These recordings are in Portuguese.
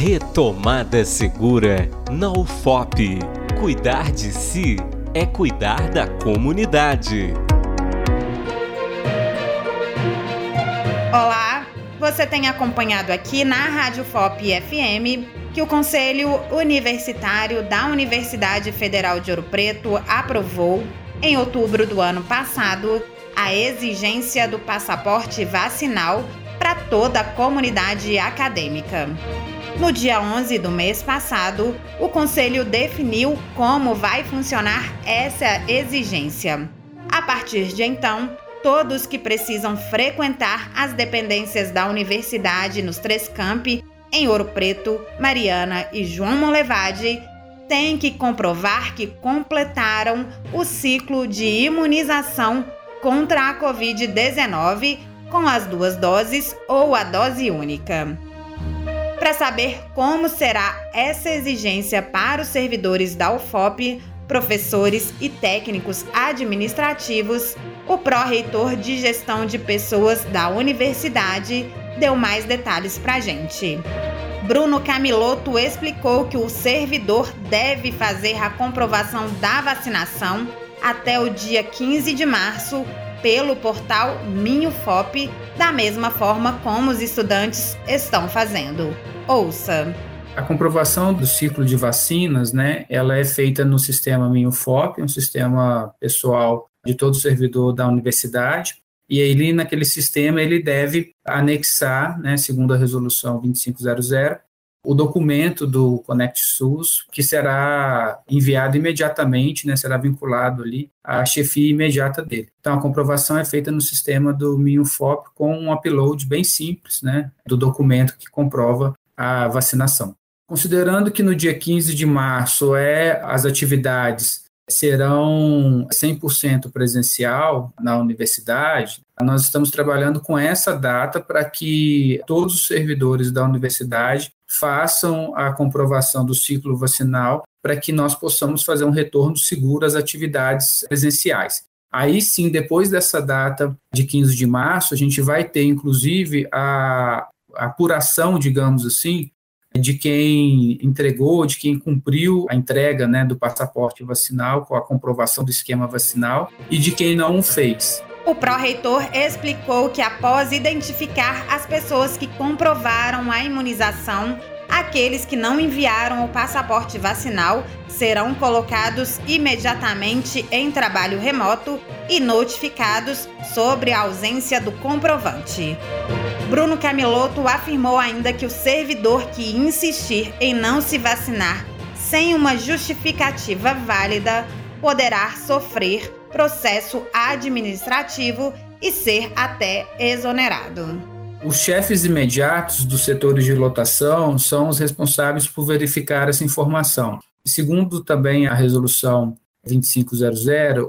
Retomada Segura na UFOP. Cuidar de si é cuidar da comunidade. Olá, você tem acompanhado aqui na Rádio FOP FM que o Conselho Universitário da Universidade Federal de Ouro Preto aprovou, em outubro do ano passado, a exigência do passaporte vacinal para toda a comunidade acadêmica. No dia 11 do mês passado, o Conselho definiu como vai funcionar essa exigência. A partir de então, todos que precisam frequentar as dependências da universidade nos três campi, em Ouro Preto, Mariana e João Molevade, têm que comprovar que completaram o ciclo de imunização contra a Covid-19 com as duas doses ou a dose única. Para saber como será essa exigência para os servidores da UFOP, professores e técnicos administrativos, o pró-reitor de gestão de pessoas da universidade deu mais detalhes para a gente. Bruno Camilotto explicou que o servidor deve fazer a comprovação da vacinação até o dia 15 de março pelo portal MinhoFop, da mesma forma como os estudantes estão fazendo. Ouça. A comprovação do ciclo de vacinas, né, ela é feita no sistema MinhoFop, um sistema pessoal de todo servidor da universidade, e aí naquele sistema ele deve anexar, né, segundo a resolução 2500, o documento do Connect SUS, que será enviado imediatamente, né, será vinculado ali à chefia imediata dele. Então, a comprovação é feita no sistema do MinUFOP com um upload bem simples né, do documento que comprova a vacinação. Considerando que no dia 15 de março é as atividades serão 100% presencial na universidade, nós estamos trabalhando com essa data para que todos os servidores da universidade façam a comprovação do ciclo vacinal para que nós possamos fazer um retorno seguro às atividades presenciais. Aí sim, depois dessa data de 15 de março, a gente vai ter, inclusive, a apuração, digamos assim, de quem entregou, de quem cumpriu a entrega né, do passaporte vacinal com a comprovação do esquema vacinal e de quem não o fez. O pró-reitor explicou que, após identificar as pessoas que comprovaram a imunização, aqueles que não enviaram o passaporte vacinal serão colocados imediatamente em trabalho remoto e notificados sobre a ausência do comprovante. Bruno Camilotto afirmou ainda que o servidor que insistir em não se vacinar sem uma justificativa válida poderá sofrer processo administrativo e ser até exonerado. Os chefes imediatos dos setores de lotação são os responsáveis por verificar essa informação. Segundo também a resolução 2500,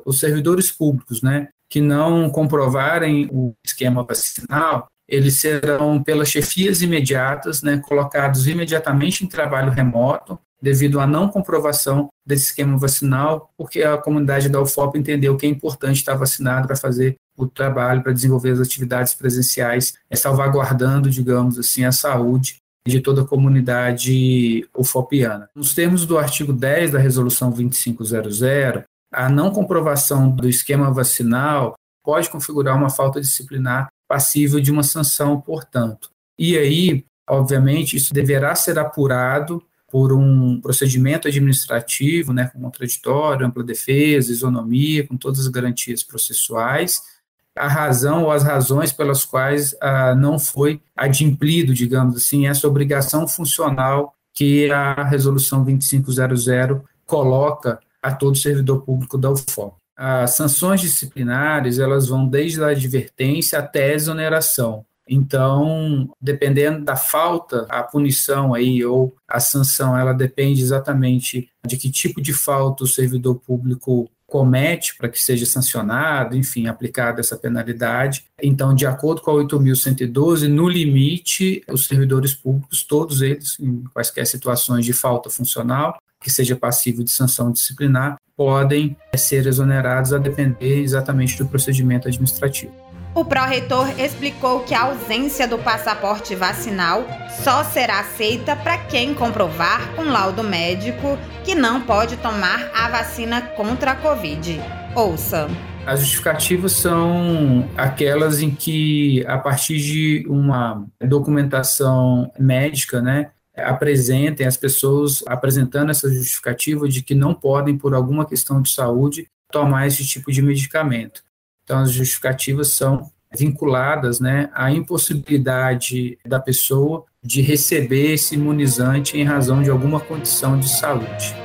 os servidores públicos, né, que não comprovarem o esquema vacinal, eles serão pelas chefias imediatas, né, colocados imediatamente em trabalho remoto devido à não comprovação desse esquema vacinal, porque a comunidade da UFOP entendeu que é importante estar vacinado para fazer o trabalho, para desenvolver as atividades presenciais, é salvaguardando, digamos assim, a saúde de toda a comunidade ufopiana. Nos termos do artigo 10 da Resolução 2500, a não comprovação do esquema vacinal pode configurar uma falta disciplinar passível de uma sanção, portanto. E aí, obviamente, isso deverá ser apurado por um procedimento administrativo, né, com contraditório, ampla defesa, isonomia, com todas as garantias processuais, a razão ou as razões pelas quais ah, não foi adimplido, digamos assim, essa obrigação funcional que a Resolução 2500 coloca a todo servidor público da UFOP. As sanções disciplinares, elas vão desde a advertência até a exoneração. Então, dependendo da falta, a punição aí ou a sanção, ela depende exatamente de que tipo de falta o servidor público comete para que seja sancionado, enfim, aplicada essa penalidade. Então, de acordo com a 8.112, no limite, os servidores públicos, todos eles, em quaisquer situações de falta funcional, que seja passivo de sanção disciplinar, podem ser exonerados a depender exatamente do procedimento administrativo. O pró-reitor explicou que a ausência do passaporte vacinal só será aceita para quem comprovar com laudo médico que não pode tomar a vacina contra a Covid. Ouça. As justificativas são aquelas em que, a partir de uma documentação médica, né, apresentem as pessoas apresentando essa justificativa de que não podem, por alguma questão de saúde, tomar esse tipo de medicamento. Então, as justificativas são vinculadas né, à impossibilidade da pessoa de receber esse imunizante em razão de alguma condição de saúde.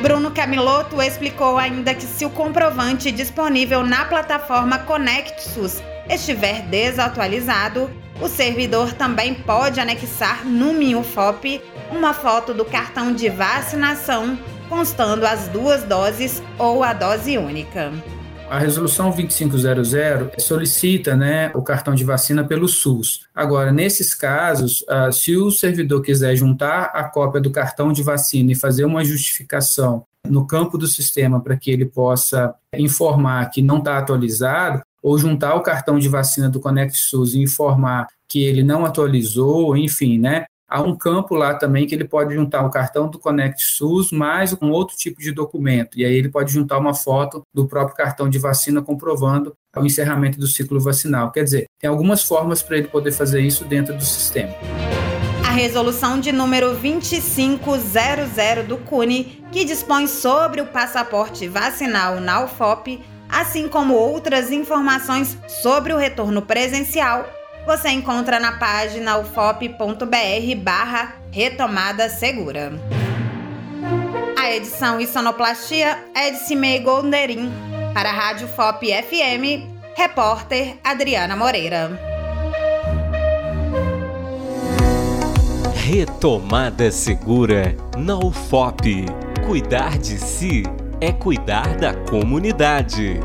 Bruno Camilotto explicou ainda que se o comprovante disponível na plataforma ConnectSUS estiver desatualizado, o servidor também pode anexar no MinUFOP uma foto do cartão de vacinação constando as duas doses ou a dose única. A resolução 2500 solicita né, o cartão de vacina pelo SUS. Agora, nesses casos, uh, se o servidor quiser juntar a cópia do cartão de vacina e fazer uma justificação no campo do sistema para que ele possa informar que não está atualizado, ou juntar o cartão de vacina do Conect SUS e informar que ele não atualizou, enfim, né? há um campo lá também que ele pode juntar o cartão do Conect SUS mais um outro tipo de documento. E aí ele pode juntar uma foto do próprio cartão de vacina comprovando o encerramento do ciclo vacinal. Quer dizer, tem algumas formas para ele poder fazer isso dentro do sistema. A resolução de número 2500 do CUNE, que dispõe sobre o passaporte vacinal na UFOP, assim como outras informações sobre o retorno presencial, você encontra na página ufop.br barra retomada segura. A edição e sonoplastia é de Cimei Golderin. Para a Rádio FOP FM, repórter Adriana Moreira. Retomada segura na UFOP. Cuidar de si é cuidar da comunidade.